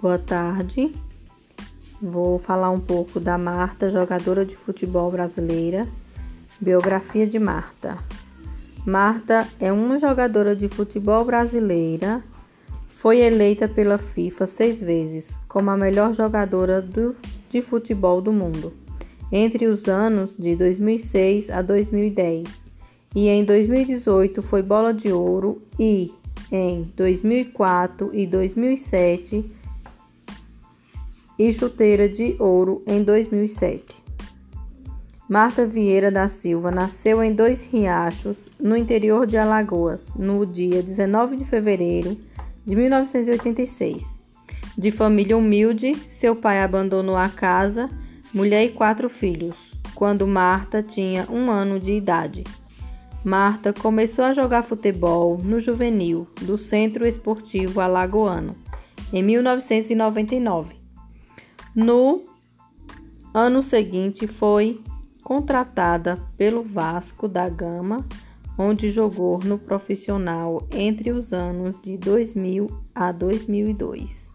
Boa tarde. Vou falar um pouco da Marta, jogadora de futebol brasileira. Biografia de Marta. Marta é uma jogadora de futebol brasileira. Foi eleita pela FIFA seis vezes como a melhor jogadora do, de futebol do mundo entre os anos de 2006 a 2010 e em 2018 foi bola de ouro e em 2004 e 2007 e chuteira de ouro em 2007. Marta Vieira da Silva nasceu em Dois Riachos, no interior de Alagoas, no dia 19 de fevereiro de 1986. De família humilde, seu pai abandonou a casa, mulher e quatro filhos, quando Marta tinha um ano de idade. Marta começou a jogar futebol no juvenil do Centro Esportivo Alagoano em 1999. No ano seguinte foi contratada pelo Vasco da Gama, onde jogou no profissional entre os anos de 2000 a 2002.